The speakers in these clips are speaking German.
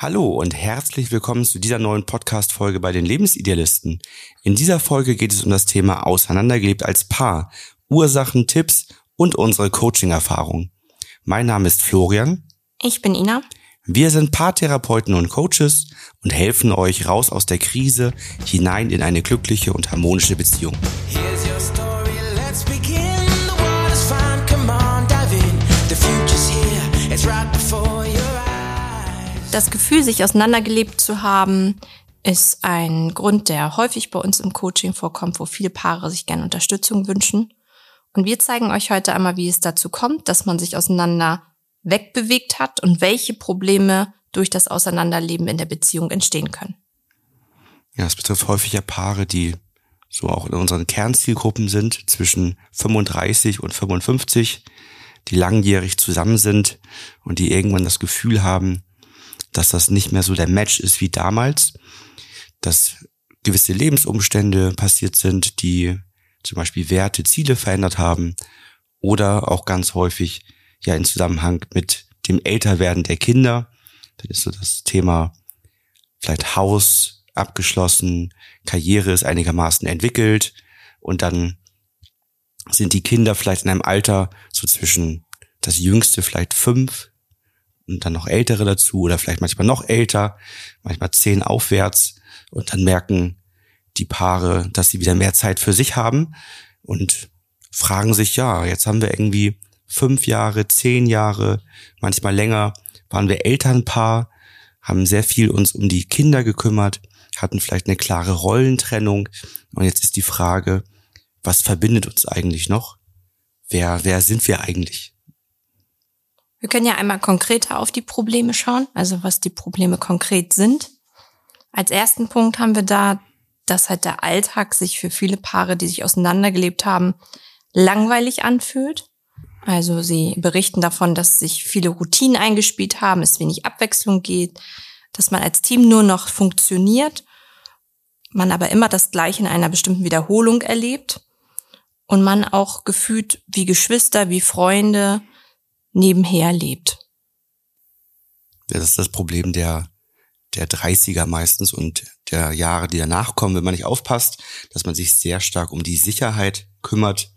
Hallo und herzlich willkommen zu dieser neuen Podcast-Folge bei den Lebensidealisten. In dieser Folge geht es um das Thema Auseinandergelebt als Paar, Ursachen, Tipps und unsere Coaching-Erfahrung. Mein Name ist Florian. Ich bin Ina. Wir sind Paartherapeuten und Coaches und helfen euch raus aus der Krise hinein in eine glückliche und harmonische Beziehung. Das Gefühl, sich auseinandergelebt zu haben, ist ein Grund, der häufig bei uns im Coaching vorkommt, wo viele Paare sich gerne Unterstützung wünschen. Und wir zeigen euch heute einmal, wie es dazu kommt, dass man sich auseinander wegbewegt hat und welche Probleme durch das Auseinanderleben in der Beziehung entstehen können. Ja, es betrifft häufig ja Paare, die so auch in unseren Kernzielgruppen sind, zwischen 35 und 55, die langjährig zusammen sind und die irgendwann das Gefühl haben, dass das nicht mehr so der Match ist wie damals, dass gewisse Lebensumstände passiert sind, die zum Beispiel Werte, Ziele verändert haben oder auch ganz häufig ja in Zusammenhang mit dem Älterwerden der Kinder. Dann ist so das Thema vielleicht Haus abgeschlossen, Karriere ist einigermaßen entwickelt und dann sind die Kinder vielleicht in einem Alter so zwischen das jüngste vielleicht fünf und dann noch ältere dazu oder vielleicht manchmal noch älter, manchmal zehn aufwärts und dann merken die Paare, dass sie wieder mehr Zeit für sich haben und fragen sich, ja, jetzt haben wir irgendwie fünf Jahre, zehn Jahre, manchmal länger, waren wir Elternpaar, haben sehr viel uns um die Kinder gekümmert, hatten vielleicht eine klare Rollentrennung. Und jetzt ist die Frage, was verbindet uns eigentlich noch? Wer, wer sind wir eigentlich? Wir können ja einmal konkreter auf die Probleme schauen, also was die Probleme konkret sind. Als ersten Punkt haben wir da, dass halt der Alltag sich für viele Paare, die sich auseinandergelebt haben, langweilig anfühlt. Also sie berichten davon, dass sich viele Routinen eingespielt haben, es wenig Abwechslung geht, dass man als Team nur noch funktioniert, man aber immer das Gleiche in einer bestimmten Wiederholung erlebt und man auch gefühlt wie Geschwister, wie Freunde nebenher lebt. Das ist das Problem der, der 30er meistens und der Jahre, die danach kommen, wenn man nicht aufpasst, dass man sich sehr stark um die Sicherheit kümmert,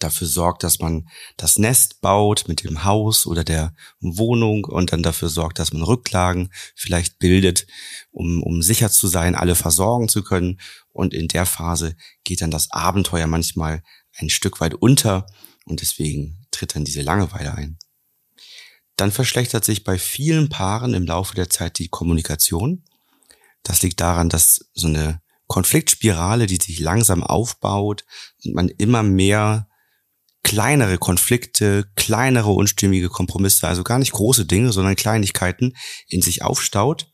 dafür sorgt, dass man das Nest baut mit dem Haus oder der Wohnung und dann dafür sorgt, dass man Rücklagen vielleicht bildet, um, um sicher zu sein, alle versorgen zu können. Und in der Phase geht dann das Abenteuer manchmal ein Stück weit unter und deswegen tritt dann diese Langeweile ein. Dann verschlechtert sich bei vielen Paaren im Laufe der Zeit die Kommunikation. Das liegt daran, dass so eine Konfliktspirale, die sich langsam aufbaut und man immer mehr kleinere Konflikte, kleinere unstimmige Kompromisse, also gar nicht große Dinge, sondern Kleinigkeiten in sich aufstaut,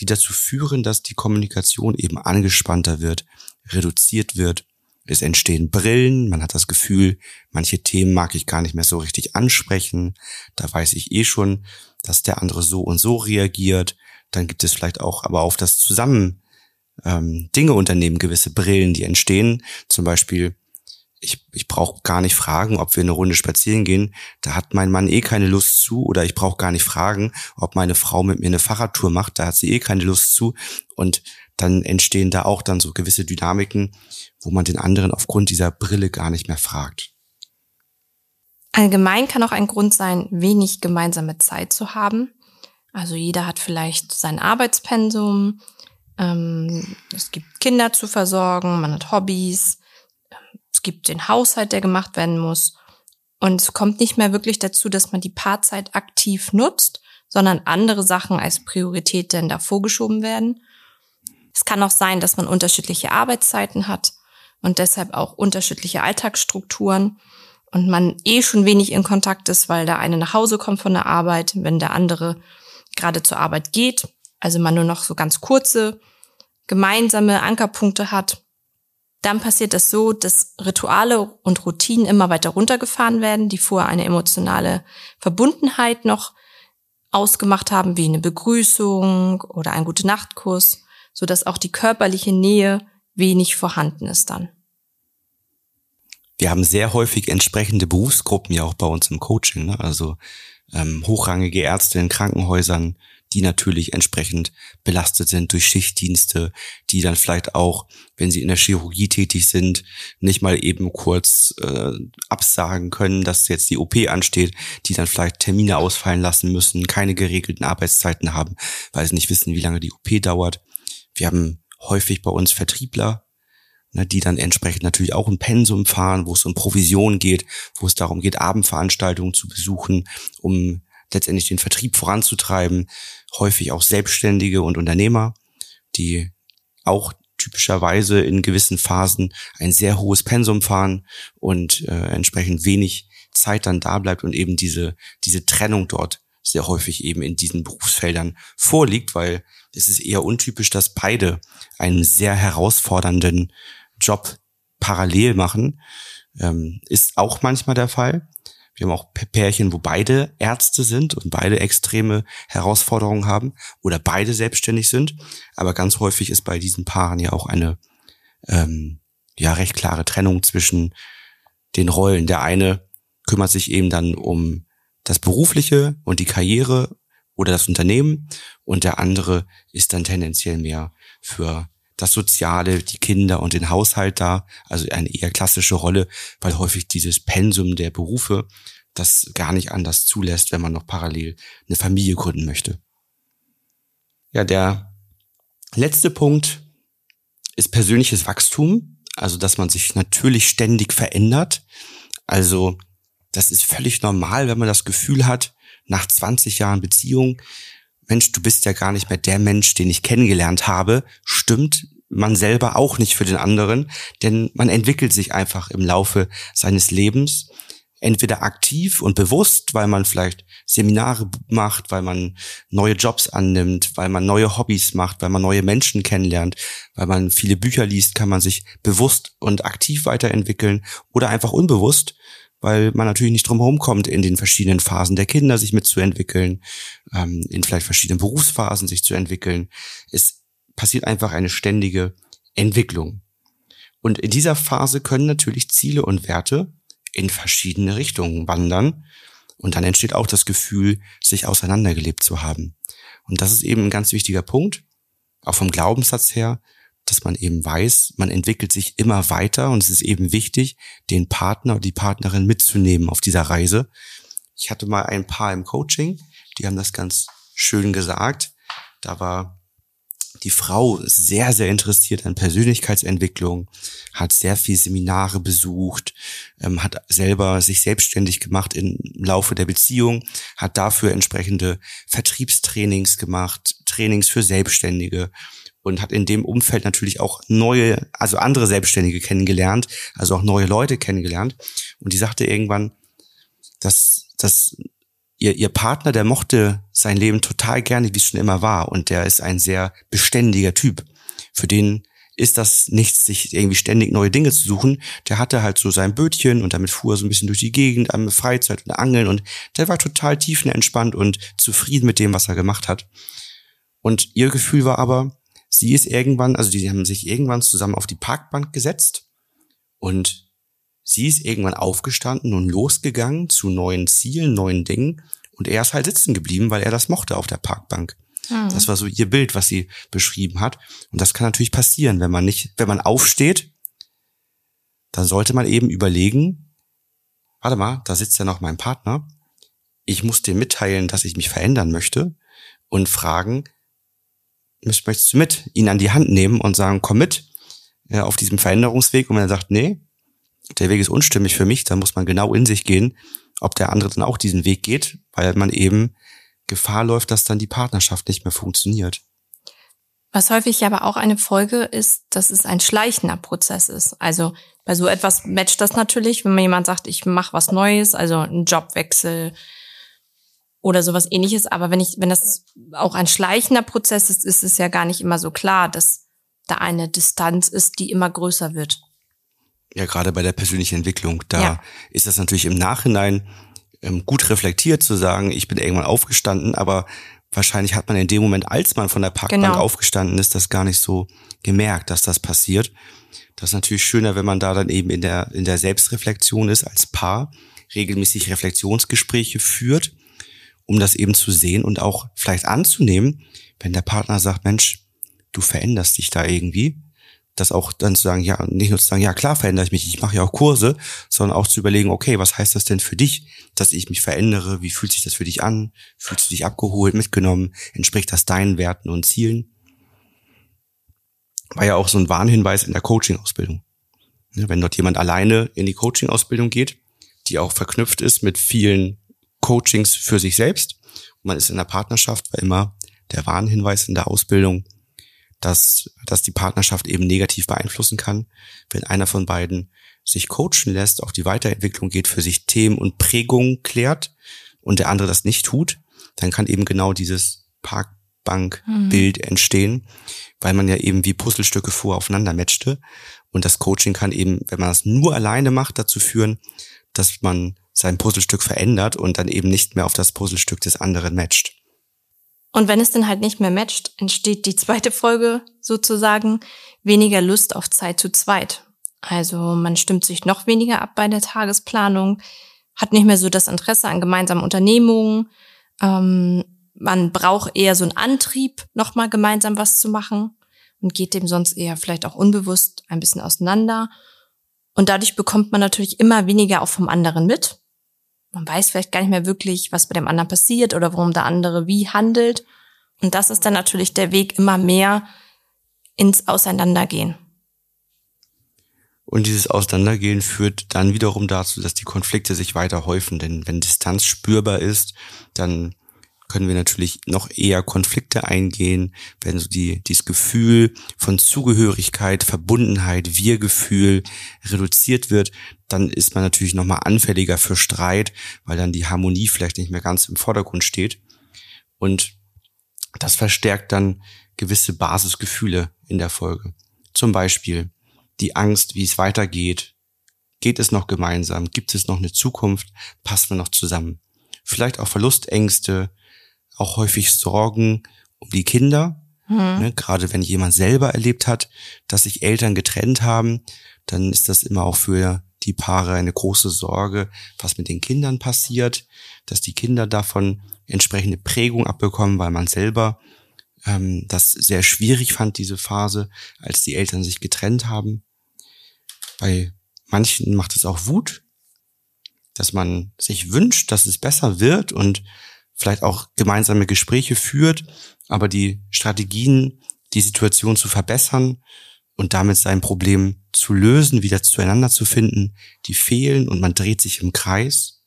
die dazu führen, dass die Kommunikation eben angespannter wird, reduziert wird. Es entstehen Brillen, man hat das Gefühl, manche Themen mag ich gar nicht mehr so richtig ansprechen. Da weiß ich eh schon, dass der andere so und so reagiert. Dann gibt es vielleicht auch aber auf das Zusammen ähm, Dinge unternehmen, gewisse Brillen, die entstehen. Zum Beispiel ich, ich brauche gar nicht fragen, ob wir eine Runde spazieren gehen. Da hat mein Mann eh keine Lust zu. Oder ich brauche gar nicht fragen, ob meine Frau mit mir eine Fahrradtour macht. Da hat sie eh keine Lust zu. Und dann entstehen da auch dann so gewisse Dynamiken, wo man den anderen aufgrund dieser Brille gar nicht mehr fragt. Allgemein kann auch ein Grund sein, wenig gemeinsame Zeit zu haben. Also jeder hat vielleicht sein Arbeitspensum, ähm, es gibt Kinder zu versorgen, man hat Hobbys, es gibt den Haushalt, der gemacht werden muss. Und es kommt nicht mehr wirklich dazu, dass man die Paarzeit aktiv nutzt, sondern andere Sachen als Priorität denn da vorgeschoben werden. Es kann auch sein, dass man unterschiedliche Arbeitszeiten hat und deshalb auch unterschiedliche Alltagsstrukturen und man eh schon wenig in Kontakt ist, weil der eine nach Hause kommt von der Arbeit, wenn der andere gerade zur Arbeit geht. Also man nur noch so ganz kurze gemeinsame Ankerpunkte hat dann passiert das so, dass Rituale und Routinen immer weiter runtergefahren werden, die vorher eine emotionale Verbundenheit noch ausgemacht haben, wie eine Begrüßung oder ein gute Nachtkurs, so dass auch die körperliche Nähe wenig vorhanden ist dann. Wir haben sehr häufig entsprechende Berufsgruppen ja auch bei uns im Coaching, ne? also ähm, hochrangige Ärzte in Krankenhäusern, die natürlich entsprechend belastet sind durch Schichtdienste, die dann vielleicht auch, wenn sie in der Chirurgie tätig sind, nicht mal eben kurz äh, absagen können, dass jetzt die OP ansteht, die dann vielleicht Termine ausfallen lassen müssen, keine geregelten Arbeitszeiten haben, weil sie nicht wissen, wie lange die OP dauert. Wir haben häufig bei uns Vertriebler, ne, die dann entsprechend natürlich auch ein Pensum fahren, wo es um Provision geht, wo es darum geht, Abendveranstaltungen zu besuchen, um letztendlich den Vertrieb voranzutreiben. Häufig auch Selbstständige und Unternehmer, die auch typischerweise in gewissen Phasen ein sehr hohes Pensum fahren und äh, entsprechend wenig Zeit dann da bleibt und eben diese, diese Trennung dort sehr häufig eben in diesen Berufsfeldern vorliegt, weil es ist eher untypisch, dass beide einen sehr herausfordernden Job parallel machen. Ähm, ist auch manchmal der Fall. Wir haben auch Pärchen, wo beide Ärzte sind und beide extreme Herausforderungen haben oder beide selbstständig sind. Aber ganz häufig ist bei diesen Paaren ja auch eine ähm, ja recht klare Trennung zwischen den Rollen. Der eine kümmert sich eben dann um das Berufliche und die Karriere oder das Unternehmen und der andere ist dann tendenziell mehr für das Soziale, die Kinder und den Haushalt da, also eine eher klassische Rolle, weil häufig dieses Pensum der Berufe das gar nicht anders zulässt, wenn man noch parallel eine Familie gründen möchte. Ja, der letzte Punkt ist persönliches Wachstum, also dass man sich natürlich ständig verändert. Also das ist völlig normal, wenn man das Gefühl hat, nach 20 Jahren Beziehung, Mensch, du bist ja gar nicht mehr der Mensch, den ich kennengelernt habe, stimmt man selber auch nicht für den anderen, denn man entwickelt sich einfach im Laufe seines Lebens entweder aktiv und bewusst, weil man vielleicht Seminare macht, weil man neue Jobs annimmt, weil man neue Hobbys macht, weil man neue Menschen kennenlernt, weil man viele Bücher liest, kann man sich bewusst und aktiv weiterentwickeln oder einfach unbewusst, weil man natürlich nicht drum kommt, in den verschiedenen Phasen der Kinder sich mitzuentwickeln, ähm, in vielleicht verschiedenen Berufsphasen sich zu entwickeln. Es passiert einfach eine ständige Entwicklung. Und in dieser Phase können natürlich Ziele und Werte in verschiedene Richtungen wandern. Und dann entsteht auch das Gefühl, sich auseinandergelebt zu haben. Und das ist eben ein ganz wichtiger Punkt, auch vom Glaubenssatz her, dass man eben weiß, man entwickelt sich immer weiter und es ist eben wichtig, den Partner oder die Partnerin mitzunehmen auf dieser Reise. Ich hatte mal ein Paar im Coaching, die haben das ganz schön gesagt. Da war die Frau sehr, sehr interessiert an Persönlichkeitsentwicklung, hat sehr viel Seminare besucht, ähm, hat selber sich selbstständig gemacht im Laufe der Beziehung, hat dafür entsprechende Vertriebstrainings gemacht, Trainings für Selbstständige und hat in dem Umfeld natürlich auch neue, also andere Selbstständige kennengelernt, also auch neue Leute kennengelernt. Und die sagte irgendwann, dass, dass ihr, ihr Partner, der mochte sein Leben total gerne, wie es schon immer war. Und der ist ein sehr beständiger Typ. Für den ist das nichts, sich irgendwie ständig neue Dinge zu suchen. Der hatte halt so sein Bötchen und damit fuhr er so ein bisschen durch die Gegend, am Freizeit und Angeln und der war total tiefenentspannt und zufrieden mit dem, was er gemacht hat. Und ihr Gefühl war aber, sie ist irgendwann, also die haben sich irgendwann zusammen auf die Parkbank gesetzt und sie ist irgendwann aufgestanden und losgegangen zu neuen Zielen, neuen Dingen und er ist halt sitzen geblieben, weil er das mochte auf der Parkbank. Mhm. Das war so ihr Bild, was sie beschrieben hat. Und das kann natürlich passieren, wenn man nicht, wenn man aufsteht, dann sollte man eben überlegen, warte mal, da sitzt ja noch mein Partner. Ich muss dir mitteilen, dass ich mich verändern möchte und fragen, möchtest du mit, ihn an die Hand nehmen und sagen, komm mit ja, auf diesem Veränderungsweg. Und wenn er sagt, nee, der Weg ist unstimmig für mich, dann muss man genau in sich gehen, ob der andere dann auch diesen Weg geht, weil man eben Gefahr läuft, dass dann die Partnerschaft nicht mehr funktioniert. Was häufig aber auch eine Folge ist, dass es ein schleichender Prozess ist. Also bei so etwas matcht das natürlich, wenn man jemand sagt, ich mache was Neues, also einen Jobwechsel, oder sowas ähnliches. Aber wenn ich, wenn das auch ein schleichender Prozess ist, ist es ja gar nicht immer so klar, dass da eine Distanz ist, die immer größer wird. Ja, gerade bei der persönlichen Entwicklung, da ja. ist das natürlich im Nachhinein ähm, gut reflektiert zu sagen, ich bin irgendwann aufgestanden, aber wahrscheinlich hat man in dem Moment, als man von der Parkbank genau. aufgestanden ist, das gar nicht so gemerkt, dass das passiert. Das ist natürlich schöner, wenn man da dann eben in der, in der Selbstreflexion ist als Paar, regelmäßig Reflexionsgespräche führt um das eben zu sehen und auch vielleicht anzunehmen, wenn der Partner sagt, Mensch, du veränderst dich da irgendwie, das auch dann zu sagen, ja, nicht nur zu sagen, ja klar verändere ich mich, ich mache ja auch Kurse, sondern auch zu überlegen, okay, was heißt das denn für dich, dass ich mich verändere, wie fühlt sich das für dich an, fühlst du dich abgeholt, mitgenommen, entspricht das deinen Werten und Zielen? War ja auch so ein Warnhinweis in der Coaching-Ausbildung. Wenn dort jemand alleine in die Coaching-Ausbildung geht, die auch verknüpft ist mit vielen Coachings für sich selbst, und man ist in der Partnerschaft, war immer der Warnhinweis in der Ausbildung, dass, dass die Partnerschaft eben negativ beeinflussen kann, wenn einer von beiden sich coachen lässt, auf die Weiterentwicklung geht, für sich Themen und Prägungen klärt und der andere das nicht tut, dann kann eben genau dieses Parkbankbild mhm. entstehen, weil man ja eben wie Puzzlestücke vor aufeinander matchte. Und das Coaching kann eben, wenn man das nur alleine macht, dazu führen, dass man sein Puzzlestück verändert und dann eben nicht mehr auf das Puzzlestück des anderen matcht. Und wenn es dann halt nicht mehr matcht, entsteht die zweite Folge sozusagen weniger Lust auf Zeit zu zweit. Also man stimmt sich noch weniger ab bei der Tagesplanung, hat nicht mehr so das Interesse an gemeinsamen Unternehmungen. Ähm, man braucht eher so einen Antrieb, nochmal gemeinsam was zu machen und geht dem sonst eher vielleicht auch unbewusst ein bisschen auseinander. Und dadurch bekommt man natürlich immer weniger auch vom anderen mit man weiß vielleicht gar nicht mehr wirklich, was bei dem anderen passiert oder warum der andere wie handelt. Und das ist dann natürlich der Weg immer mehr ins Auseinandergehen. Und dieses Auseinandergehen führt dann wiederum dazu, dass die Konflikte sich weiter häufen. Denn wenn Distanz spürbar ist, dann können wir natürlich noch eher Konflikte eingehen, wenn so die, dieses Gefühl von Zugehörigkeit, Verbundenheit, Wir-Gefühl reduziert wird, dann ist man natürlich nochmal anfälliger für Streit, weil dann die Harmonie vielleicht nicht mehr ganz im Vordergrund steht. Und das verstärkt dann gewisse Basisgefühle in der Folge. Zum Beispiel die Angst, wie es weitergeht. Geht es noch gemeinsam? Gibt es noch eine Zukunft? Passen wir noch zusammen? Vielleicht auch Verlustängste, auch häufig Sorgen um die Kinder. Mhm. Ne, gerade wenn jemand selber erlebt hat, dass sich Eltern getrennt haben, dann ist das immer auch für die Paare eine große Sorge, was mit den Kindern passiert, dass die Kinder davon entsprechende Prägung abbekommen, weil man selber ähm, das sehr schwierig fand, diese Phase, als die Eltern sich getrennt haben. Bei manchen macht es auch Wut, dass man sich wünscht, dass es besser wird und vielleicht auch gemeinsame Gespräche führt, aber die Strategien, die Situation zu verbessern und damit sein Problem zu lösen, wieder zueinander zu finden, die fehlen und man dreht sich im Kreis.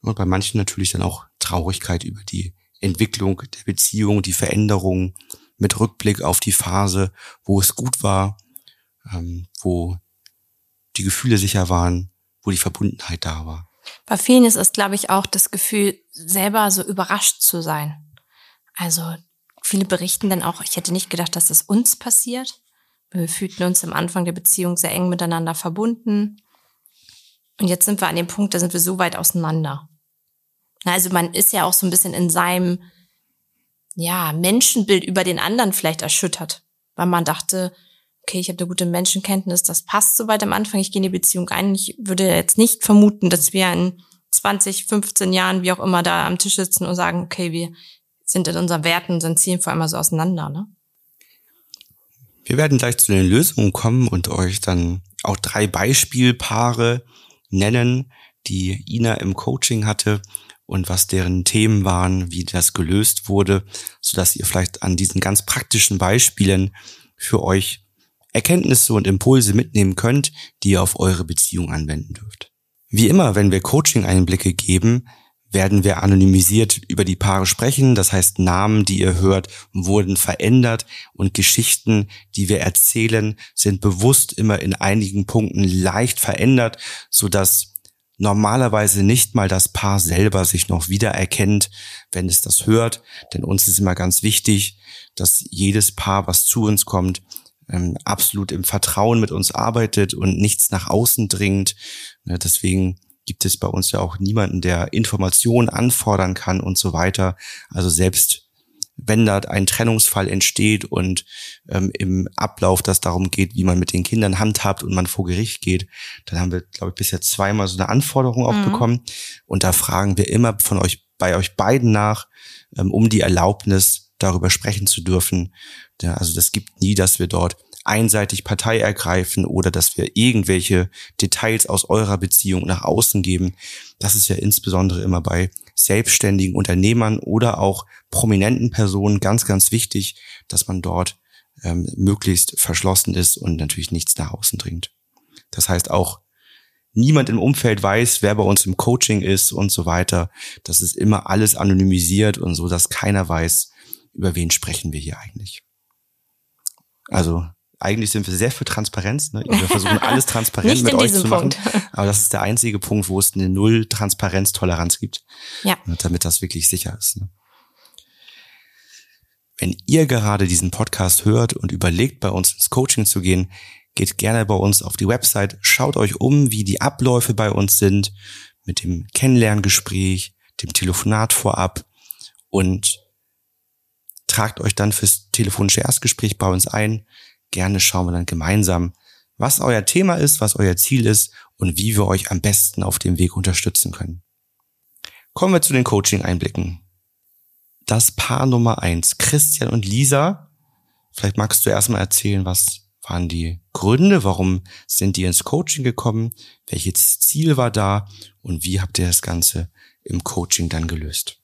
Und bei manchen natürlich dann auch Traurigkeit über die Entwicklung der Beziehung, die Veränderung mit Rückblick auf die Phase, wo es gut war, ähm, wo die Gefühle sicher waren, wo die Verbundenheit da war. Bei vielen ist es, glaube ich, auch das Gefühl, selber so überrascht zu sein. Also viele berichten dann auch, ich hätte nicht gedacht, dass das uns passiert. Wir fühlten uns am Anfang der Beziehung sehr eng miteinander verbunden. Und jetzt sind wir an dem Punkt, da sind wir so weit auseinander. Also man ist ja auch so ein bisschen in seinem, ja, Menschenbild über den anderen vielleicht erschüttert, weil man dachte, okay, ich habe eine gute Menschenkenntnis, das passt soweit am Anfang, ich gehe in die Beziehung ein. Ich würde jetzt nicht vermuten, dass wir in 20, 15 Jahren, wie auch immer, da am Tisch sitzen und sagen, okay, wir sind in unseren Werten, sind Zielen vor allem so auseinander, ne? Wir werden gleich zu den Lösungen kommen und euch dann auch drei Beispielpaare nennen, die Ina im Coaching hatte und was deren Themen waren, wie das gelöst wurde, so dass ihr vielleicht an diesen ganz praktischen Beispielen für euch Erkenntnisse und Impulse mitnehmen könnt, die ihr auf eure Beziehung anwenden dürft. Wie immer, wenn wir Coaching-Einblicke geben, werden wir anonymisiert über die Paare sprechen. Das heißt, Namen, die ihr hört, wurden verändert und Geschichten, die wir erzählen, sind bewusst immer in einigen Punkten leicht verändert, so dass normalerweise nicht mal das Paar selber sich noch wiedererkennt, wenn es das hört. Denn uns ist immer ganz wichtig, dass jedes Paar, was zu uns kommt, ähm, absolut im Vertrauen mit uns arbeitet und nichts nach außen dringt. Ja, deswegen gibt es bei uns ja auch niemanden, der Informationen anfordern kann und so weiter. Also selbst wenn da ein Trennungsfall entsteht und ähm, im Ablauf das darum geht, wie man mit den Kindern handhabt und man vor Gericht geht, dann haben wir, glaube ich, bisher zweimal so eine Anforderung auch mhm. bekommen. Und da fragen wir immer von euch bei euch beiden nach, ähm, um die Erlaubnis, darüber sprechen zu dürfen. Ja, also das gibt nie, dass wir dort einseitig Partei ergreifen oder dass wir irgendwelche Details aus eurer Beziehung nach außen geben. Das ist ja insbesondere immer bei selbstständigen Unternehmern oder auch prominenten Personen ganz, ganz wichtig, dass man dort ähm, möglichst verschlossen ist und natürlich nichts nach außen dringt. Das heißt auch, niemand im Umfeld weiß, wer bei uns im Coaching ist und so weiter. Das ist immer alles anonymisiert und so, dass keiner weiß, über wen sprechen wir hier eigentlich. Also eigentlich sind wir sehr für Transparenz. Ne? Wir versuchen alles transparent mit euch zu machen. Punkt. Aber das ist der einzige Punkt, wo es eine Null Transparenztoleranz gibt. Ja. Damit das wirklich sicher ist. Ne? Wenn ihr gerade diesen Podcast hört und überlegt, bei uns ins Coaching zu gehen, geht gerne bei uns auf die Website, schaut euch um, wie die Abläufe bei uns sind, mit dem Kennenlerngespräch, dem Telefonat vorab und tragt euch dann fürs telefonische Erstgespräch bei uns ein. Gerne schauen wir dann gemeinsam, was euer Thema ist, was euer Ziel ist und wie wir euch am besten auf dem Weg unterstützen können. Kommen wir zu den Coaching-Einblicken. Das Paar Nummer eins, Christian und Lisa. Vielleicht magst du erstmal erzählen, was waren die Gründe, warum sind die ins Coaching gekommen, welches Ziel war da und wie habt ihr das Ganze im Coaching dann gelöst?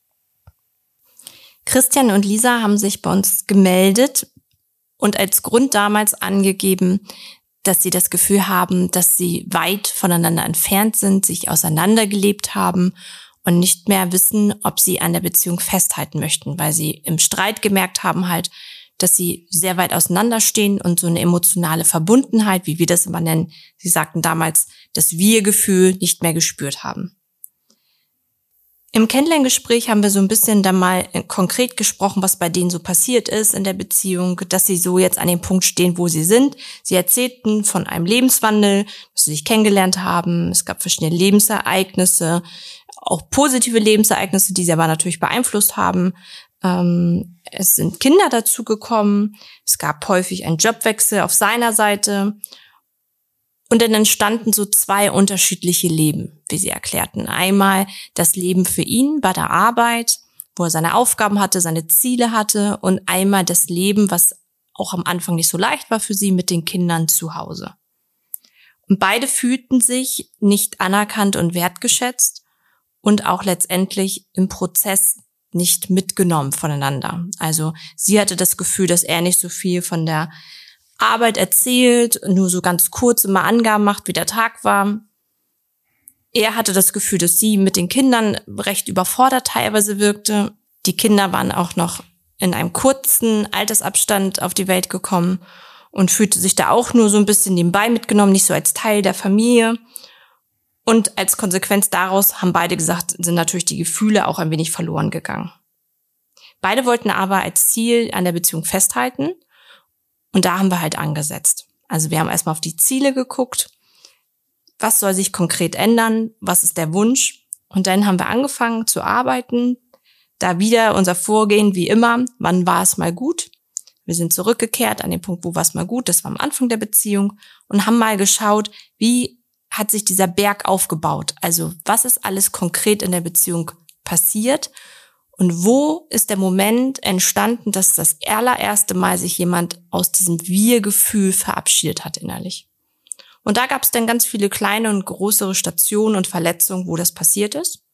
Christian und Lisa haben sich bei uns gemeldet und als Grund damals angegeben, dass sie das Gefühl haben, dass sie weit voneinander entfernt sind, sich auseinandergelebt haben und nicht mehr wissen, ob sie an der Beziehung festhalten möchten, weil sie im Streit gemerkt haben halt, dass sie sehr weit auseinanderstehen und so eine emotionale Verbundenheit, wie wir das immer nennen, sie sagten damals, das Wir-Gefühl nicht mehr gespürt haben. Im Kennenlerngespräch haben wir so ein bisschen dann mal konkret gesprochen, was bei denen so passiert ist in der Beziehung, dass sie so jetzt an dem Punkt stehen, wo sie sind. Sie erzählten von einem Lebenswandel, dass sie sich kennengelernt haben. Es gab verschiedene Lebensereignisse, auch positive Lebensereignisse, die sie aber natürlich beeinflusst haben. Ähm, es sind Kinder dazugekommen. Es gab häufig einen Jobwechsel auf seiner Seite. Und dann entstanden so zwei unterschiedliche Leben, wie sie erklärten. Einmal das Leben für ihn bei der Arbeit, wo er seine Aufgaben hatte, seine Ziele hatte. Und einmal das Leben, was auch am Anfang nicht so leicht war für sie, mit den Kindern zu Hause. Und beide fühlten sich nicht anerkannt und wertgeschätzt und auch letztendlich im Prozess nicht mitgenommen voneinander. Also sie hatte das Gefühl, dass er nicht so viel von der Arbeit erzählt, nur so ganz kurz immer Angaben macht, wie der Tag war. Er hatte das Gefühl, dass sie mit den Kindern recht überfordert teilweise wirkte. Die Kinder waren auch noch in einem kurzen Altersabstand auf die Welt gekommen und fühlte sich da auch nur so ein bisschen nebenbei mitgenommen, nicht so als Teil der Familie. Und als Konsequenz daraus haben beide gesagt, sind natürlich die Gefühle auch ein wenig verloren gegangen. Beide wollten aber als Ziel an der Beziehung festhalten. Und da haben wir halt angesetzt. Also wir haben erstmal auf die Ziele geguckt. Was soll sich konkret ändern? Was ist der Wunsch? Und dann haben wir angefangen zu arbeiten. Da wieder unser Vorgehen wie immer. Wann war es mal gut? Wir sind zurückgekehrt an den Punkt, wo war es mal gut? Das war am Anfang der Beziehung und haben mal geschaut, wie hat sich dieser Berg aufgebaut? Also was ist alles konkret in der Beziehung passiert? Und wo ist der Moment entstanden, dass das allererste Mal sich jemand aus diesem Wir-Gefühl verabschiedet hat innerlich? Und da gab es dann ganz viele kleine und größere Stationen und Verletzungen, wo das passiert ist.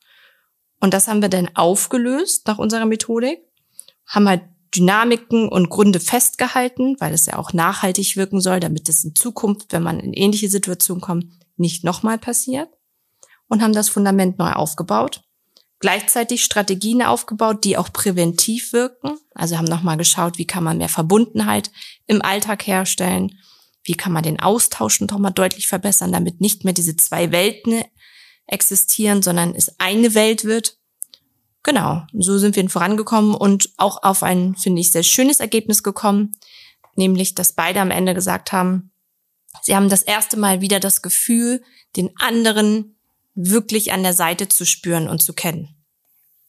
Und das haben wir dann aufgelöst nach unserer Methodik, haben halt Dynamiken und Gründe festgehalten, weil es ja auch nachhaltig wirken soll, damit es in Zukunft, wenn man in ähnliche Situationen kommt, nicht nochmal passiert und haben das Fundament neu aufgebaut. Gleichzeitig Strategien aufgebaut, die auch präventiv wirken. Also haben nochmal geschaut, wie kann man mehr Verbundenheit im Alltag herstellen, wie kann man den Austausch nochmal deutlich verbessern, damit nicht mehr diese zwei Welten existieren, sondern es eine Welt wird. Genau, so sind wir vorangekommen und auch auf ein, finde ich, sehr schönes Ergebnis gekommen, nämlich, dass beide am Ende gesagt haben, Sie haben das erste Mal wieder das Gefühl, den anderen wirklich an der Seite zu spüren und zu kennen.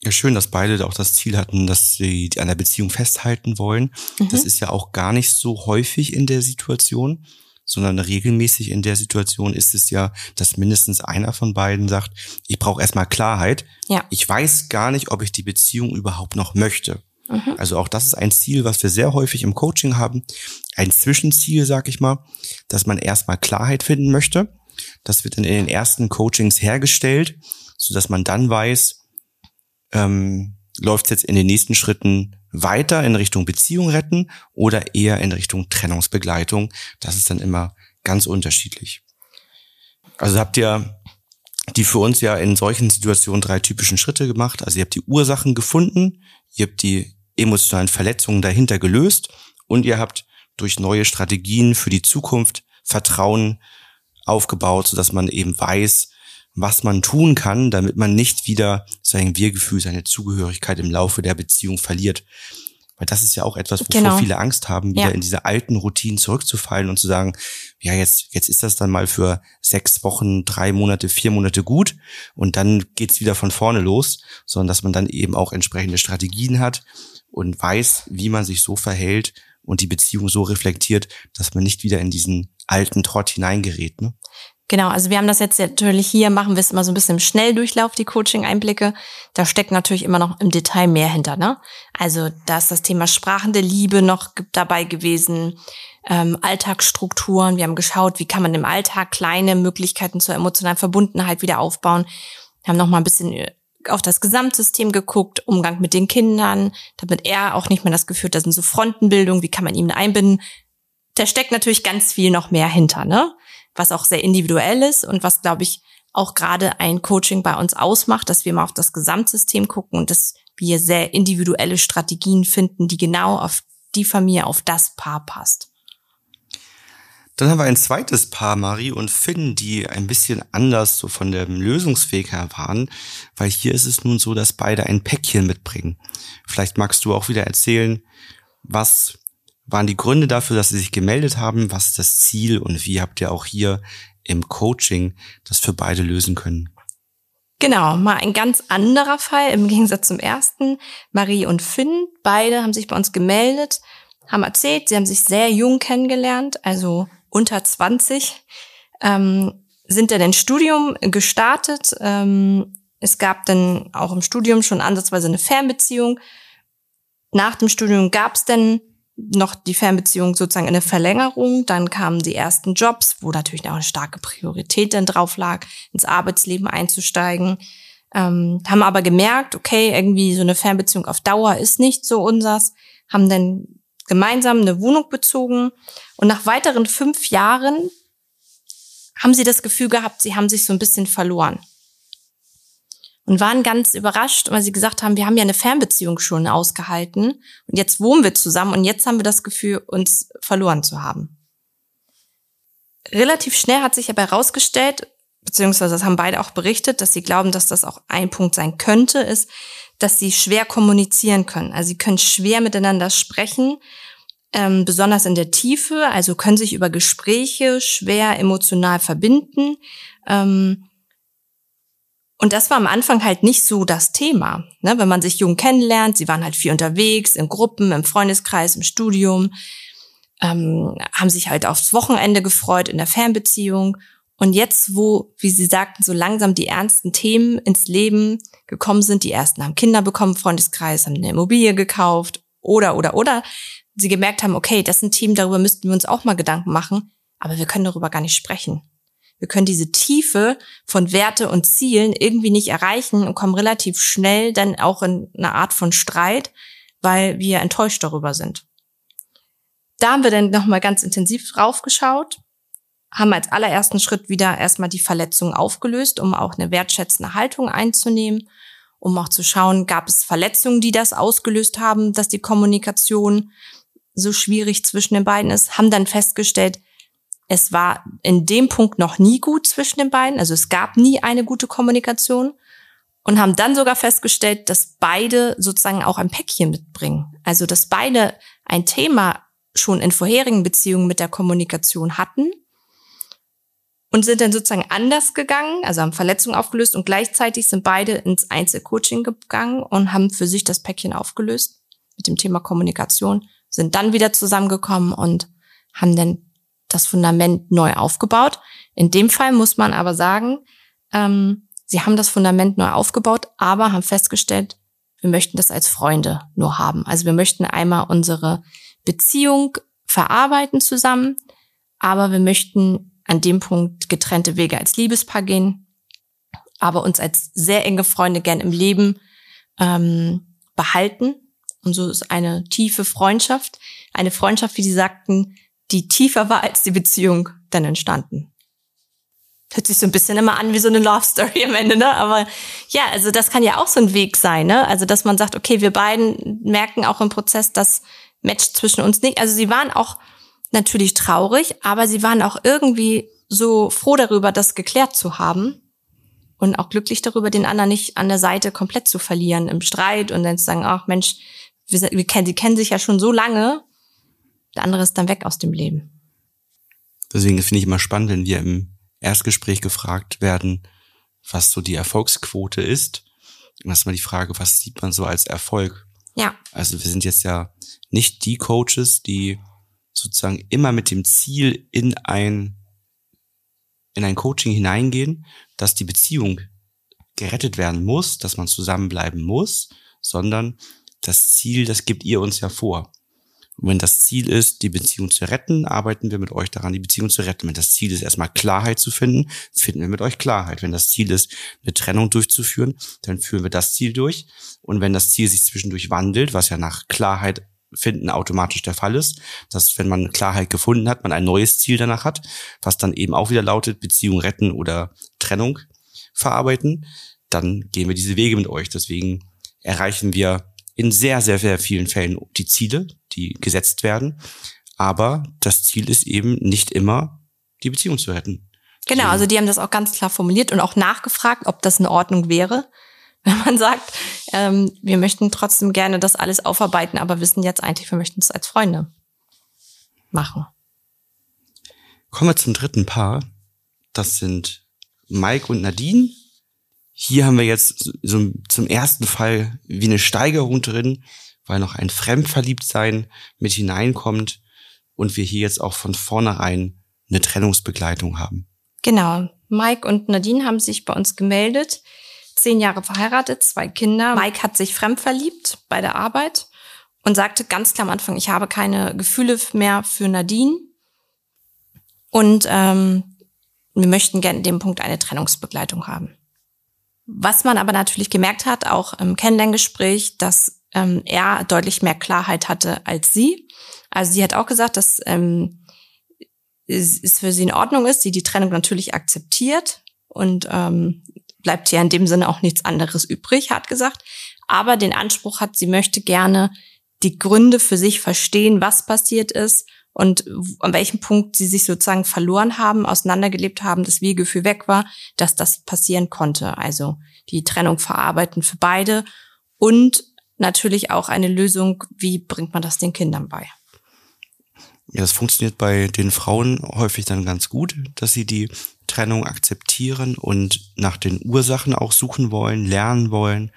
Ja, schön, dass beide auch das Ziel hatten, dass sie an der Beziehung festhalten wollen. Mhm. Das ist ja auch gar nicht so häufig in der Situation. sondern regelmäßig in der Situation ist es ja, dass mindestens einer von beiden sagt, ich brauche erstmal Klarheit. Ja. Ich weiß gar nicht, ob ich die Beziehung überhaupt noch möchte. Mhm. Also auch das ist ein Ziel, was wir sehr häufig im Coaching haben. Ein Zwischenziel, sag ich mal, dass man erstmal Klarheit finden möchte. Das wird dann in den ersten Coachings hergestellt, so dass man dann weiß, ähm, läuft es jetzt in den nächsten Schritten weiter in Richtung Beziehung retten oder eher in Richtung Trennungsbegleitung. Das ist dann immer ganz unterschiedlich. Also habt ihr die für uns ja in solchen Situationen drei typischen Schritte gemacht. Also ihr habt die Ursachen gefunden, ihr habt die emotionalen Verletzungen dahinter gelöst und ihr habt durch neue Strategien für die Zukunft Vertrauen aufgebaut, sodass man eben weiß, was man tun kann, damit man nicht wieder sein Wir-Gefühl, seine Zugehörigkeit im Laufe der Beziehung verliert. Weil das ist ja auch etwas, wovor genau. viele Angst haben, wieder ja. in diese alten Routinen zurückzufallen und zu sagen, ja, jetzt, jetzt ist das dann mal für sechs Wochen, drei Monate, vier Monate gut und dann geht's wieder von vorne los, sondern dass man dann eben auch entsprechende Strategien hat und weiß, wie man sich so verhält und die Beziehung so reflektiert, dass man nicht wieder in diesen alten Trott hineingerät. Ne? Genau, also wir haben das jetzt natürlich hier, machen wir es immer so ein bisschen im Schnelldurchlauf, die Coaching-Einblicke. Da steckt natürlich immer noch im Detail mehr hinter, ne? Also da ist das Thema sprachende Liebe noch dabei gewesen, ähm, Alltagsstrukturen. Wir haben geschaut, wie kann man im Alltag kleine Möglichkeiten zur emotionalen Verbundenheit wieder aufbauen. Wir haben noch mal ein bisschen äh, auf das Gesamtsystem geguckt, Umgang mit den Kindern, damit er auch nicht mehr das Gefühl hat, das sind so Frontenbildung, wie kann man ihn einbinden. Da steckt natürlich ganz viel noch mehr hinter, ne? was auch sehr individuell ist und was, glaube ich, auch gerade ein Coaching bei uns ausmacht, dass wir mal auf das Gesamtsystem gucken und dass wir sehr individuelle Strategien finden, die genau auf die Familie, auf das Paar passt. Dann haben wir ein zweites Paar, Marie und Finn, die ein bisschen anders so von dem Lösungsweg her waren, weil hier ist es nun so, dass beide ein Päckchen mitbringen. Vielleicht magst du auch wieder erzählen, was waren die Gründe dafür, dass Sie sich gemeldet haben? Was ist das Ziel und wie habt ihr auch hier im Coaching das für beide lösen können? Genau, mal ein ganz anderer Fall im Gegensatz zum ersten. Marie und Finn, beide haben sich bei uns gemeldet, haben erzählt, sie haben sich sehr jung kennengelernt, also unter 20, ähm, sind dann ins Studium gestartet. Ähm, es gab dann auch im Studium schon ansatzweise eine Fernbeziehung. Nach dem Studium gab es dann noch die Fernbeziehung sozusagen eine Verlängerung. Dann kamen die ersten Jobs, wo natürlich auch eine starke Priorität dann drauf lag, ins Arbeitsleben einzusteigen. Ähm, haben aber gemerkt, okay, irgendwie so eine Fernbeziehung auf Dauer ist nicht so unsers. Haben dann gemeinsam eine Wohnung bezogen. Und nach weiteren fünf Jahren haben sie das Gefühl gehabt, sie haben sich so ein bisschen verloren und waren ganz überrascht, weil sie gesagt haben, wir haben ja eine Fernbeziehung schon ausgehalten und jetzt wohnen wir zusammen und jetzt haben wir das Gefühl, uns verloren zu haben. Relativ schnell hat sich aber herausgestellt, beziehungsweise das haben beide auch berichtet, dass sie glauben, dass das auch ein Punkt sein könnte, ist, dass sie schwer kommunizieren können. Also sie können schwer miteinander sprechen, ähm, besonders in der Tiefe, also können sich über Gespräche schwer emotional verbinden. Ähm, und das war am Anfang halt nicht so das Thema. Ne? Wenn man sich jung kennenlernt, sie waren halt viel unterwegs, in Gruppen, im Freundeskreis, im Studium, ähm, haben sich halt aufs Wochenende gefreut in der Fernbeziehung. Und jetzt, wo, wie Sie sagten, so langsam die ernsten Themen ins Leben gekommen sind, die ersten haben Kinder bekommen, Freundeskreis, haben eine Immobilie gekauft oder, oder, oder, sie gemerkt haben, okay, das sind Themen, darüber müssten wir uns auch mal Gedanken machen, aber wir können darüber gar nicht sprechen. Wir können diese Tiefe von Werte und Zielen irgendwie nicht erreichen und kommen relativ schnell dann auch in eine Art von Streit, weil wir enttäuscht darüber sind. Da haben wir dann nochmal ganz intensiv draufgeschaut, haben als allerersten Schritt wieder erstmal die Verletzung aufgelöst, um auch eine wertschätzende Haltung einzunehmen, um auch zu schauen, gab es Verletzungen, die das ausgelöst haben, dass die Kommunikation so schwierig zwischen den beiden ist, haben dann festgestellt, es war in dem Punkt noch nie gut zwischen den beiden, also es gab nie eine gute Kommunikation und haben dann sogar festgestellt, dass beide sozusagen auch ein Päckchen mitbringen. Also dass beide ein Thema schon in vorherigen Beziehungen mit der Kommunikation hatten und sind dann sozusagen anders gegangen, also haben Verletzungen aufgelöst und gleichzeitig sind beide ins Einzelcoaching gegangen und haben für sich das Päckchen aufgelöst mit dem Thema Kommunikation, sind dann wieder zusammengekommen und haben dann das Fundament neu aufgebaut. In dem Fall muss man aber sagen, ähm, sie haben das Fundament neu aufgebaut, aber haben festgestellt, wir möchten das als Freunde nur haben. Also wir möchten einmal unsere Beziehung verarbeiten zusammen, aber wir möchten an dem Punkt getrennte Wege als Liebespaar gehen, aber uns als sehr enge Freunde gern im Leben ähm, behalten. Und so ist eine tiefe Freundschaft, eine Freundschaft, wie Sie sagten, die tiefer war als die Beziehung dann entstanden. Hört sich so ein bisschen immer an wie so eine Love Story am Ende, ne? Aber ja, also das kann ja auch so ein Weg sein, ne? Also dass man sagt, okay, wir beiden merken auch im Prozess, dass Match zwischen uns nicht. Also sie waren auch natürlich traurig, aber sie waren auch irgendwie so froh darüber, das geklärt zu haben und auch glücklich darüber, den anderen nicht an der Seite komplett zu verlieren im Streit und dann zu sagen, ach Mensch, wir, wir kennen, sie kennen sich ja schon so lange, der andere ist dann weg aus dem Leben. Deswegen finde ich immer spannend, wenn wir im Erstgespräch gefragt werden, was so die Erfolgsquote ist. Und das ist mal die Frage, was sieht man so als Erfolg? Ja. Also wir sind jetzt ja nicht die Coaches, die sozusagen immer mit dem Ziel in ein, in ein Coaching hineingehen, dass die Beziehung gerettet werden muss, dass man zusammenbleiben muss, sondern das Ziel, das gibt ihr uns ja vor. Und wenn das Ziel ist, die Beziehung zu retten, arbeiten wir mit euch daran, die Beziehung zu retten. Wenn das Ziel ist, erstmal Klarheit zu finden, finden wir mit euch Klarheit. Wenn das Ziel ist, eine Trennung durchzuführen, dann führen wir das Ziel durch. Und wenn das Ziel sich zwischendurch wandelt, was ja nach Klarheit finden automatisch der Fall ist, dass wenn man Klarheit gefunden hat, man ein neues Ziel danach hat, was dann eben auch wieder lautet, Beziehung retten oder Trennung verarbeiten, dann gehen wir diese Wege mit euch. Deswegen erreichen wir in sehr, sehr, sehr vielen Fällen die Ziele, die gesetzt werden. Aber das Ziel ist eben nicht immer, die Beziehung zu retten. Genau, also die haben das auch ganz klar formuliert und auch nachgefragt, ob das in Ordnung wäre, wenn man sagt, ähm, wir möchten trotzdem gerne das alles aufarbeiten, aber wissen jetzt eigentlich, wir möchten es als Freunde machen. Kommen wir zum dritten Paar. Das sind Mike und Nadine. Hier haben wir jetzt so zum ersten Fall wie eine Steigerung drin, weil noch ein Fremdverliebtsein mit hineinkommt und wir hier jetzt auch von vornherein eine Trennungsbegleitung haben. Genau. Mike und Nadine haben sich bei uns gemeldet. Zehn Jahre verheiratet, zwei Kinder. Mike hat sich fremdverliebt bei der Arbeit und sagte ganz klar am Anfang, ich habe keine Gefühle mehr für Nadine. Und ähm, wir möchten gerne in dem Punkt eine Trennungsbegleitung haben. Was man aber natürlich gemerkt hat, auch im Kennenlerngespräch, dass ähm, er deutlich mehr Klarheit hatte als sie. Also sie hat auch gesagt, dass ähm, es für sie in Ordnung ist, sie die Trennung natürlich akzeptiert und ähm, bleibt ja in dem Sinne auch nichts anderes übrig, hat gesagt. Aber den Anspruch hat, sie möchte gerne die Gründe für sich verstehen, was passiert ist und an welchem Punkt sie sich sozusagen verloren haben, auseinandergelebt haben, das Wehgefühl weg war, dass das passieren konnte. Also die Trennung verarbeiten für beide und natürlich auch eine Lösung, wie bringt man das den Kindern bei. Ja, das funktioniert bei den Frauen häufig dann ganz gut, dass sie die Trennung akzeptieren und nach den Ursachen auch suchen wollen, lernen wollen,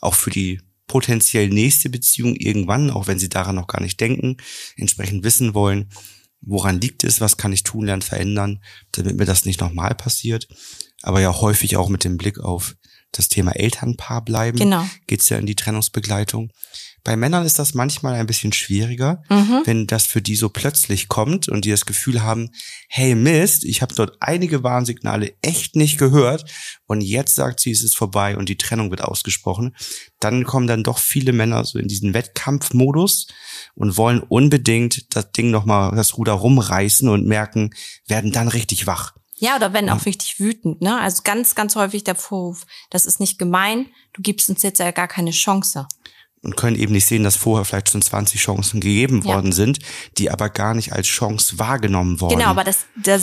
auch für die potenziell nächste Beziehung irgendwann, auch wenn sie daran noch gar nicht denken, entsprechend wissen wollen, woran liegt es, was kann ich tun, lernen, verändern, damit mir das nicht nochmal passiert. Aber ja häufig auch mit dem Blick auf das Thema Elternpaar bleiben, genau. geht's ja in die Trennungsbegleitung. Bei Männern ist das manchmal ein bisschen schwieriger, mhm. wenn das für die so plötzlich kommt und die das Gefühl haben, hey Mist, ich habe dort einige Warnsignale echt nicht gehört und jetzt sagt sie, es ist vorbei und die Trennung wird ausgesprochen. Dann kommen dann doch viele Männer so in diesen Wettkampfmodus und wollen unbedingt das Ding nochmal, das Ruder rumreißen und merken, werden dann richtig wach. Ja, oder wenn auch richtig wütend, ne? Also ganz, ganz häufig der Vorwurf, das ist nicht gemein, du gibst uns jetzt ja gar keine Chance und können eben nicht sehen, dass vorher vielleicht schon 20 Chancen gegeben worden ja. sind, die aber gar nicht als Chance wahrgenommen worden. Genau, aber das, das,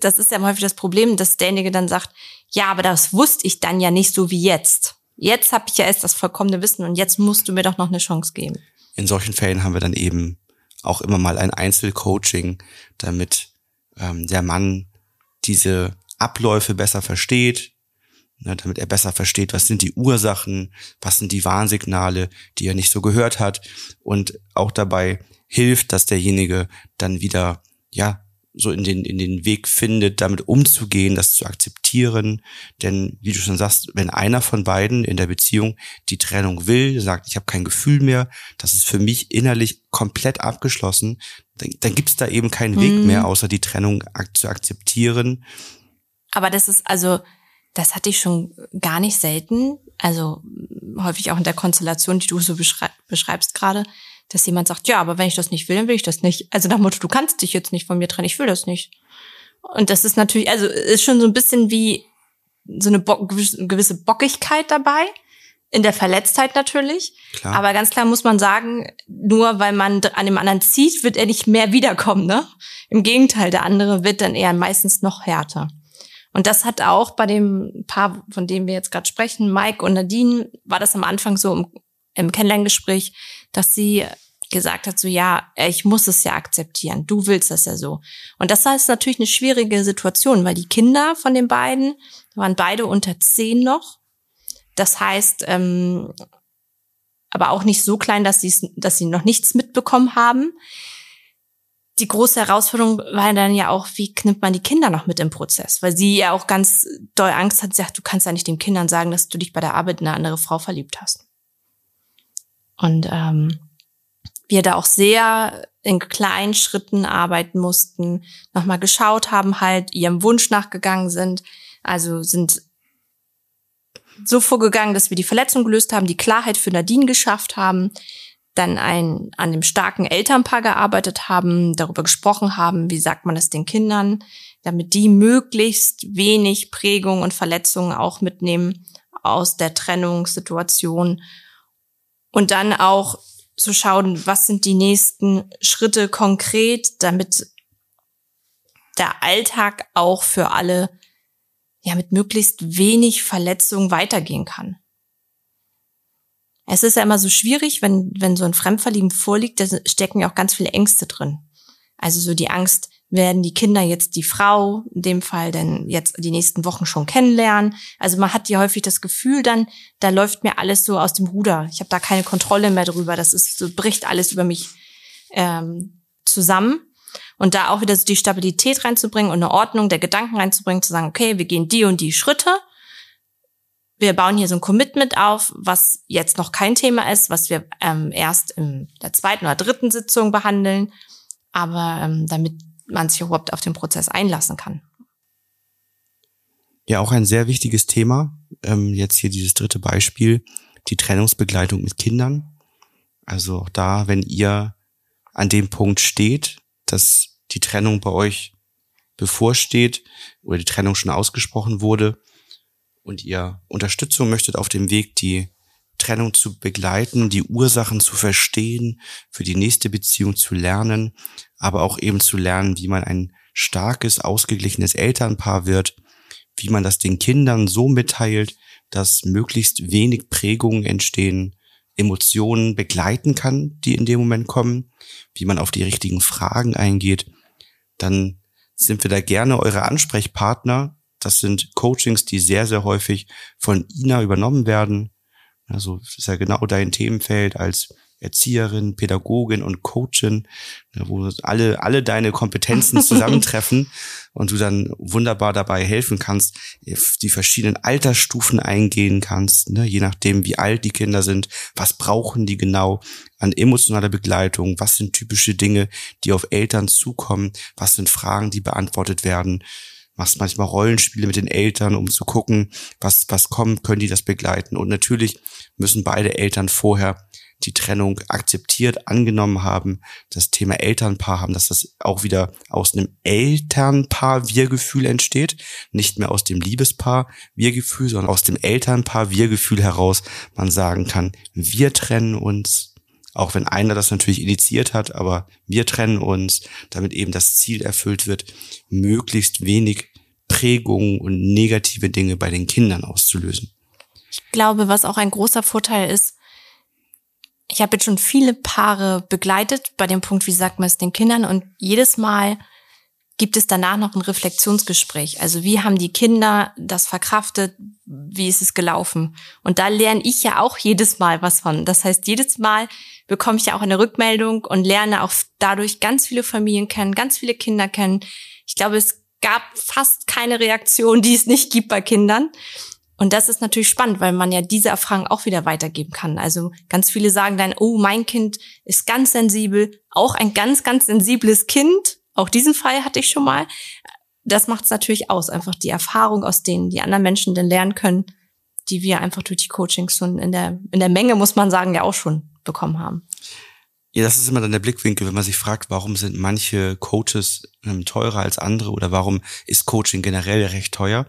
das ist ja häufig das Problem, dass derjenige dann sagt, ja, aber das wusste ich dann ja nicht so wie jetzt. Jetzt habe ich ja erst das vollkommene Wissen und jetzt musst du mir doch noch eine Chance geben. In solchen Fällen haben wir dann eben auch immer mal ein Einzelcoaching, damit ähm, der Mann diese Abläufe besser versteht, ne, damit er besser versteht, was sind die Ursachen, was sind die Warnsignale, die er nicht so gehört hat und auch dabei hilft, dass derjenige dann wieder, ja, so in den, in den Weg findet, damit umzugehen, das zu akzeptieren. Denn wie du schon sagst, wenn einer von beiden in der Beziehung die Trennung will, sagt, ich habe kein Gefühl mehr, das ist für mich innerlich komplett abgeschlossen, dann, dann gibt es da eben keinen mhm. Weg mehr, außer die Trennung ak zu akzeptieren. Aber das ist also, das hatte ich schon gar nicht selten, also häufig auch in der Konstellation, die du so beschreib beschreibst gerade, dass jemand sagt, ja, aber wenn ich das nicht will, dann will ich das nicht. Also nach Motto, du kannst dich jetzt nicht von mir trennen, ich will das nicht. Und das ist natürlich, also ist schon so ein bisschen wie so eine Bo gewisse Bockigkeit dabei. In der Verletztheit natürlich. Klar. Aber ganz klar muss man sagen, nur weil man an dem anderen zieht, wird er nicht mehr wiederkommen, ne? Im Gegenteil, der andere wird dann eher meistens noch härter. Und das hat auch bei dem Paar, von dem wir jetzt gerade sprechen, Mike und Nadine, war das am Anfang so im, im Kennenlerngespräch, dass sie gesagt hat, so ja, ich muss es ja akzeptieren, du willst das ja so. Und das ist natürlich eine schwierige Situation, weil die Kinder von den beiden waren beide unter zehn noch. Das heißt, ähm, aber auch nicht so klein, dass sie dass sie noch nichts mitbekommen haben. Die große Herausforderung war dann ja auch, wie nimmt man die Kinder noch mit im Prozess? Weil sie ja auch ganz doll Angst hat, sie sagt, du kannst ja nicht den Kindern sagen, dass du dich bei der Arbeit in eine andere Frau verliebt hast. Und ähm, wir da auch sehr in kleinen Schritten arbeiten mussten, nochmal geschaut haben, halt ihrem Wunsch nachgegangen sind. Also sind so vorgegangen, dass wir die Verletzung gelöst haben, die Klarheit für Nadine geschafft haben, dann ein, an dem starken Elternpaar gearbeitet haben, darüber gesprochen haben, wie sagt man es den Kindern, damit die möglichst wenig Prägung und Verletzungen auch mitnehmen aus der Trennungssituation und dann auch zu schauen, was sind die nächsten Schritte konkret, damit der Alltag auch für alle ja mit möglichst wenig Verletzungen weitergehen kann. Es ist ja immer so schwierig, wenn, wenn so ein Fremdverlieben vorliegt, da stecken ja auch ganz viele Ängste drin. Also so die Angst, werden die Kinder jetzt die Frau, in dem Fall denn jetzt die nächsten Wochen schon kennenlernen. Also man hat ja häufig das Gefühl dann, da läuft mir alles so aus dem Ruder. Ich habe da keine Kontrolle mehr drüber. Das ist so bricht alles über mich ähm, zusammen. Und da auch wieder so die Stabilität reinzubringen und eine Ordnung der Gedanken reinzubringen, zu sagen, okay, wir gehen die und die Schritte. Wir bauen hier so ein Commitment auf, was jetzt noch kein Thema ist, was wir ähm, erst in der zweiten oder dritten Sitzung behandeln. Aber ähm, damit man sich überhaupt auf den Prozess einlassen kann. Ja, auch ein sehr wichtiges Thema. Ähm, jetzt hier dieses dritte Beispiel, die Trennungsbegleitung mit Kindern. Also auch da, wenn ihr an dem Punkt steht, dass die Trennung bei euch bevorsteht oder die Trennung schon ausgesprochen wurde und ihr Unterstützung möchtet auf dem Weg, die Trennung zu begleiten, die Ursachen zu verstehen, für die nächste Beziehung zu lernen, aber auch eben zu lernen, wie man ein starkes, ausgeglichenes Elternpaar wird, wie man das den Kindern so mitteilt, dass möglichst wenig Prägungen entstehen, Emotionen begleiten kann, die in dem Moment kommen, wie man auf die richtigen Fragen eingeht, dann sind wir da gerne eure Ansprechpartner. Das sind Coachings, die sehr, sehr häufig von Ina übernommen werden. Also ist ja genau dein Themenfeld als Erzieherin, Pädagogin und Coachin, ne, wo alle, alle deine Kompetenzen zusammentreffen und du dann wunderbar dabei helfen kannst, die verschiedenen Altersstufen eingehen kannst, ne, je nachdem, wie alt die Kinder sind, was brauchen die genau an emotionaler Begleitung, was sind typische Dinge, die auf Eltern zukommen, was sind Fragen, die beantwortet werden machst manchmal Rollenspiele mit den Eltern, um zu gucken, was, was kommt, können die das begleiten. Und natürlich müssen beide Eltern vorher die Trennung akzeptiert, angenommen haben, das Thema Elternpaar haben, dass das auch wieder aus einem Elternpaar-Wir-Gefühl entsteht, nicht mehr aus dem Liebespaar-Wir-Gefühl, sondern aus dem Elternpaar-Wir-Gefühl heraus man sagen kann, wir trennen uns, auch wenn einer das natürlich initiiert hat, aber wir trennen uns, damit eben das Ziel erfüllt wird, möglichst wenig Prägungen und negative Dinge bei den Kindern auszulösen. Ich glaube, was auch ein großer Vorteil ist, ich habe jetzt schon viele Paare begleitet bei dem Punkt, wie sagt man es den Kindern und jedes Mal gibt es danach noch ein Reflexionsgespräch. Also wie haben die Kinder das verkraftet? Wie ist es gelaufen? Und da lerne ich ja auch jedes Mal was von. Das heißt, jedes Mal bekomme ich ja auch eine Rückmeldung und lerne auch dadurch ganz viele Familien kennen, ganz viele Kinder kennen. Ich glaube, es gab fast keine Reaktion, die es nicht gibt bei Kindern. Und das ist natürlich spannend, weil man ja diese Erfahrung auch wieder weitergeben kann. Also ganz viele sagen dann, oh, mein Kind ist ganz sensibel, auch ein ganz, ganz sensibles Kind auch diesen Fall hatte ich schon mal. Das macht es natürlich aus, einfach die Erfahrung, aus denen die anderen Menschen dann lernen können, die wir einfach durch die Coachings schon in der, in der Menge, muss man sagen, ja auch schon bekommen haben. Ja, das ist immer dann der Blickwinkel, wenn man sich fragt, warum sind manche Coaches ähm, teurer als andere oder warum ist Coaching generell recht teuer.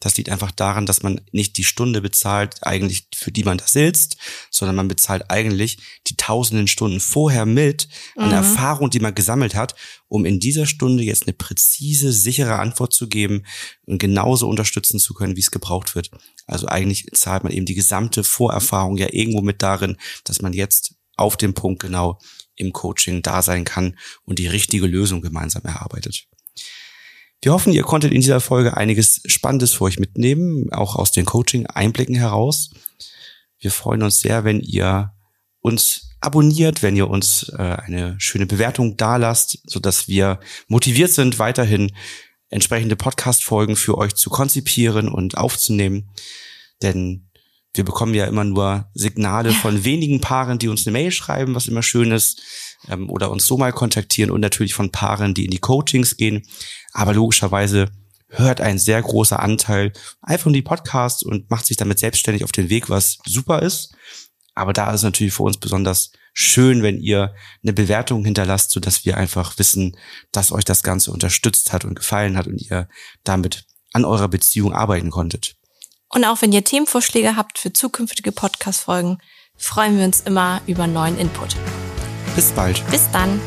Das liegt einfach daran, dass man nicht die Stunde bezahlt, eigentlich für die man da sitzt, sondern man bezahlt eigentlich die tausenden Stunden vorher mit an mhm. Erfahrung, die man gesammelt hat, um in dieser Stunde jetzt eine präzise, sichere Antwort zu geben und genauso unterstützen zu können, wie es gebraucht wird. Also eigentlich zahlt man eben die gesamte Vorerfahrung ja irgendwo mit darin, dass man jetzt auf dem Punkt genau im Coaching da sein kann und die richtige Lösung gemeinsam erarbeitet. Wir hoffen, ihr konntet in dieser Folge einiges Spannendes für euch mitnehmen, auch aus den Coaching-Einblicken heraus. Wir freuen uns sehr, wenn ihr uns abonniert, wenn ihr uns äh, eine schöne Bewertung dalasst, so dass wir motiviert sind, weiterhin entsprechende Podcast-Folgen für euch zu konzipieren und aufzunehmen. Denn wir bekommen ja immer nur Signale von wenigen Paaren, die uns eine Mail schreiben, was immer schön ist, ähm, oder uns so mal kontaktieren und natürlich von Paaren, die in die Coachings gehen. Aber logischerweise hört ein sehr großer Anteil einfach die Podcasts und macht sich damit selbstständig auf den Weg, was super ist. Aber da ist natürlich für uns besonders schön, wenn ihr eine Bewertung hinterlasst, so dass wir einfach wissen, dass euch das Ganze unterstützt hat und gefallen hat und ihr damit an eurer Beziehung arbeiten konntet. Und auch wenn ihr Themenvorschläge habt für zukünftige Podcast-Folgen, freuen wir uns immer über neuen Input. Bis bald. Bis dann.